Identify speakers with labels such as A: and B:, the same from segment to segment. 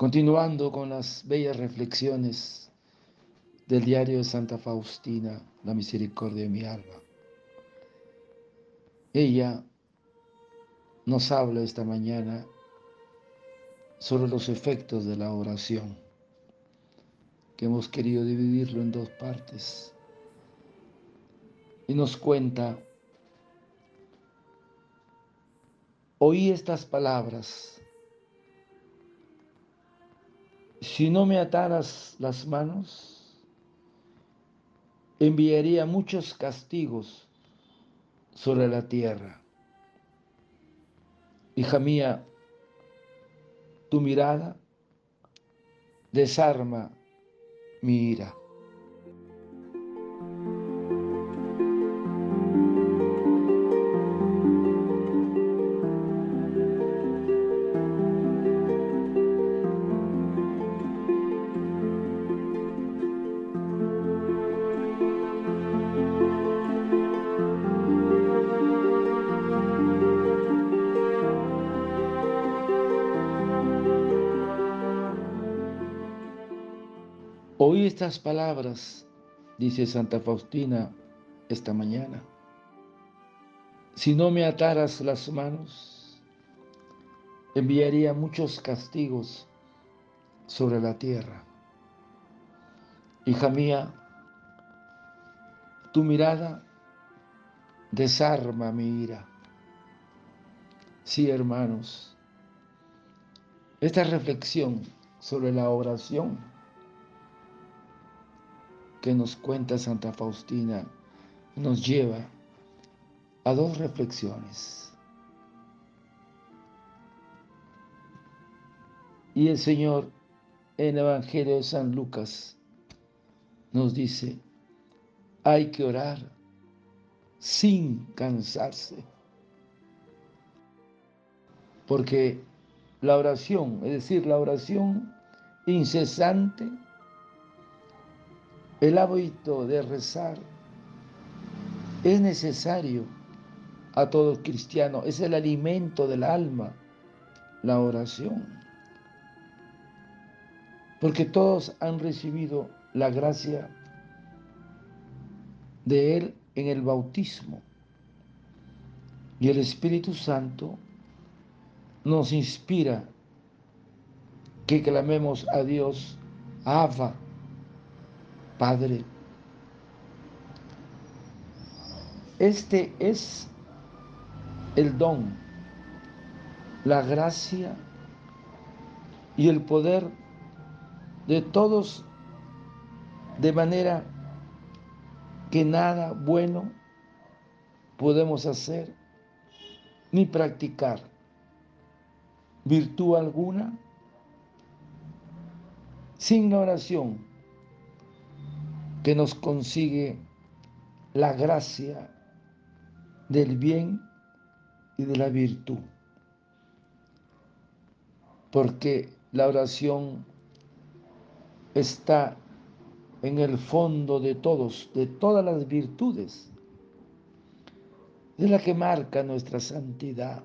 A: Continuando con las bellas reflexiones del diario de Santa Faustina, la misericordia de mi alma. Ella nos habla esta mañana sobre los efectos de la oración, que hemos querido dividirlo en dos partes. Y nos cuenta, oí estas palabras Si no me ataras las manos, enviaría muchos castigos sobre la tierra. Hija mía, tu mirada desarma mi ira. Oí estas palabras, dice Santa Faustina esta mañana. Si no me ataras las manos, enviaría muchos castigos sobre la tierra. Hija mía, tu mirada desarma mi ira. Sí, hermanos, esta reflexión sobre la oración que nos cuenta Santa Faustina nos lleva a dos reflexiones. Y el Señor en el Evangelio de San Lucas nos dice, hay que orar sin cansarse. Porque la oración, es decir, la oración incesante, el hábito de rezar es necesario a todo cristiano, es el alimento del alma, la oración. Porque todos han recibido la gracia de Él en el bautismo. Y el Espíritu Santo nos inspira que clamemos a Dios, Abba, Padre. Este es el don, la gracia y el poder de todos de manera que nada bueno podemos hacer ni practicar virtud alguna sin la oración que nos consigue la gracia del bien y de la virtud. Porque la oración está en el fondo de todos, de todas las virtudes, de la que marca nuestra santidad.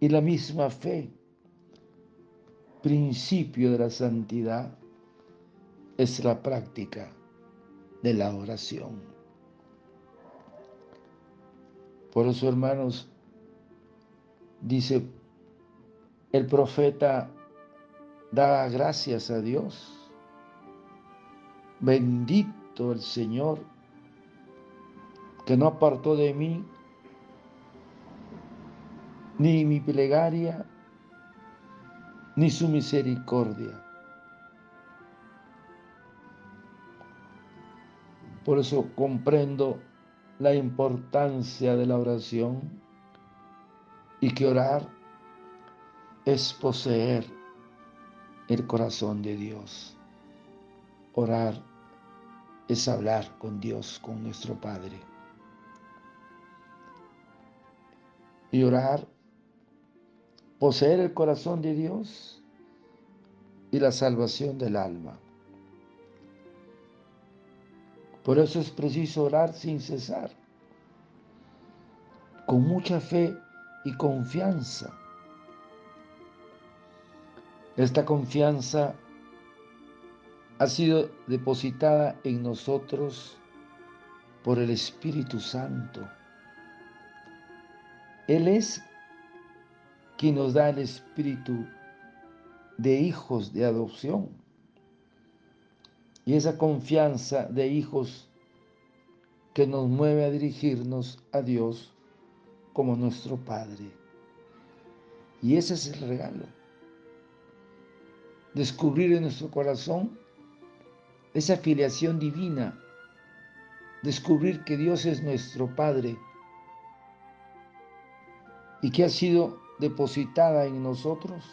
A: Y la misma fe, principio de la santidad, es la práctica de la oración. Por eso, hermanos, dice el profeta, da gracias a Dios. Bendito el Señor, que no apartó de mí ni mi plegaria, ni su misericordia. Por eso comprendo la importancia de la oración y que orar es poseer el corazón de Dios. Orar es hablar con Dios, con nuestro Padre. Y orar, poseer el corazón de Dios y la salvación del alma. Por eso es preciso orar sin cesar, con mucha fe y confianza, Esta confianza ha sido depositada en nosotros por el Espíritu Santo. Él es quien nos da el espíritu de hijos de adopción. Y esa confianza de hijos que nos mueve a dirigirnos a Dios como nuestro Padre. Y ese es el regalo. Descubrir en nuestro corazón esa filiación divina. Descubrir que Dios es nuestro Padre y que ha sido depositada en nosotros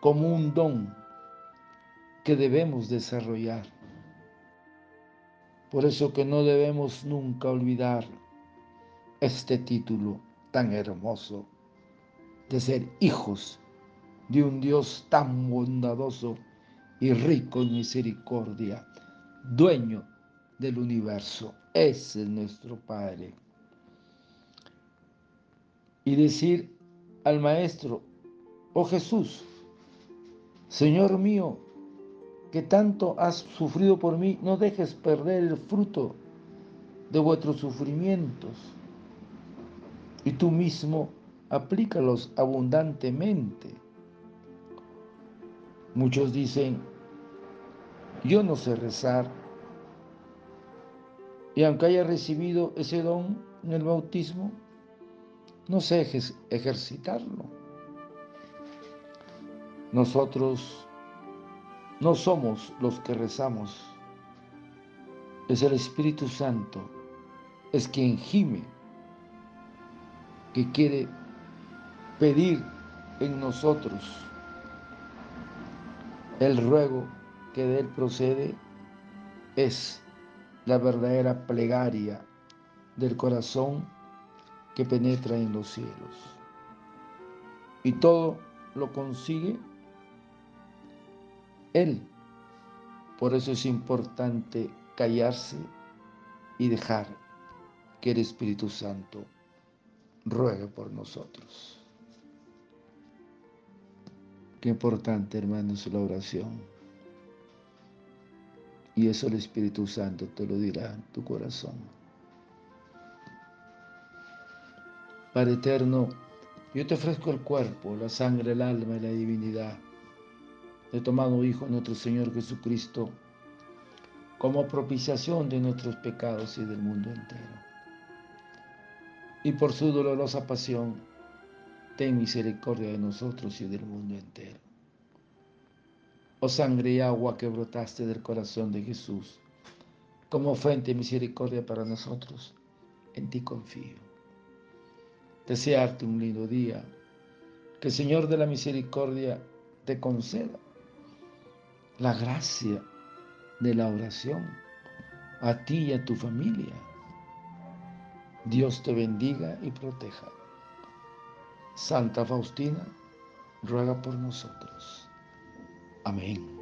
A: como un don que debemos desarrollar. Por eso que no debemos nunca olvidar este título tan hermoso de ser hijos de un Dios tan bondadoso y rico en misericordia, dueño del universo. Ese es nuestro Padre. Y decir al Maestro, oh Jesús, Señor mío, que tanto has sufrido por mí, no dejes perder el fruto de vuestros sufrimientos. Y tú mismo aplícalos abundantemente. Muchos dicen, yo no sé rezar. Y aunque haya recibido ese don en el bautismo, no sé ejercitarlo. Nosotros no somos los que rezamos, es el Espíritu Santo, es quien gime, que quiere pedir en nosotros el ruego que de él procede es la verdadera plegaria del corazón que penetra en los cielos. Y todo lo consigue Él. Por eso es importante callarse y dejar que el Espíritu Santo ruegue por nosotros. Qué importante, hermanos, la oración. Y eso el Espíritu Santo te lo dirá en tu corazón. Padre eterno, yo te ofrezco el cuerpo, la sangre, el alma y la divinidad de tu amado Hijo, nuestro Señor Jesucristo, como propiciación de nuestros pecados y del mundo entero. Y por su dolorosa pasión, ten misericordia de nosotros y del mundo entero. Oh sangre y agua que brotaste del corazón de Jesús, como fuente de misericordia para nosotros, en ti confío desearte un lindo día. Que el Señor de la Misericordia te conceda la gracia de la oración a ti y a tu familia. Dios te bendiga y proteja. Santa Faustina, ruega por nosotros. Amén.